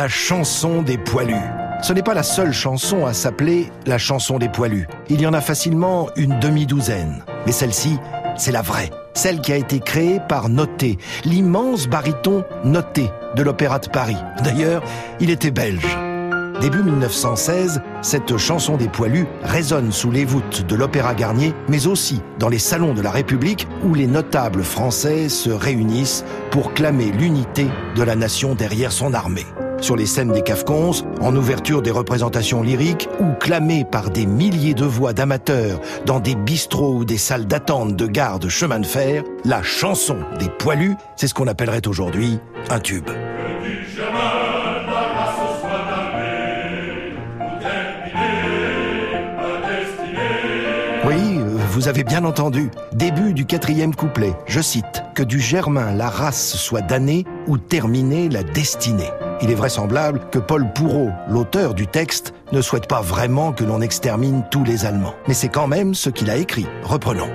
La chanson des poilus. Ce n'est pas la seule chanson à s'appeler la chanson des poilus. Il y en a facilement une demi-douzaine. Mais celle-ci, c'est la vraie. Celle qui a été créée par Noté, l'immense baryton Noté de l'Opéra de Paris. D'ailleurs, il était belge. Début 1916, cette chanson des poilus résonne sous les voûtes de l'Opéra Garnier, mais aussi dans les salons de la République où les notables français se réunissent pour clamer l'unité de la nation derrière son armée. Sur les scènes des Cafcons, en ouverture des représentations lyriques ou clamée par des milliers de voix d'amateurs dans des bistrots ou des salles d'attente de gare de chemin de fer, la chanson des poilus, c'est ce qu'on appellerait aujourd'hui un tube. Oui, vous avez bien entendu. Début du quatrième couplet. Je cite. Que du germain la race soit damnée ou terminée la destinée. Il est vraisemblable que Paul Pourreau, l'auteur du texte, ne souhaite pas vraiment que l'on extermine tous les Allemands. Mais c'est quand même ce qu'il a écrit. Reprenons.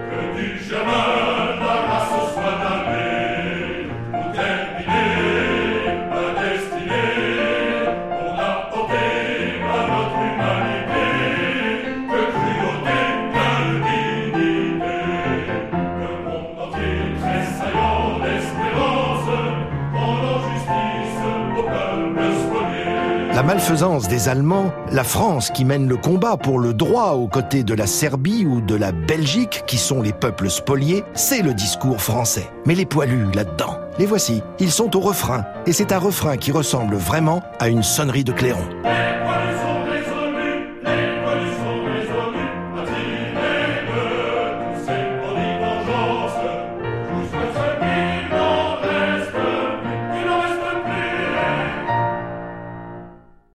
La malfaisance des Allemands, la France qui mène le combat pour le droit aux côtés de la Serbie ou de la Belgique, qui sont les peuples spoliés, c'est le discours français. Mais les poilus là-dedans, les voici, ils sont au refrain, et c'est un refrain qui ressemble vraiment à une sonnerie de clairon.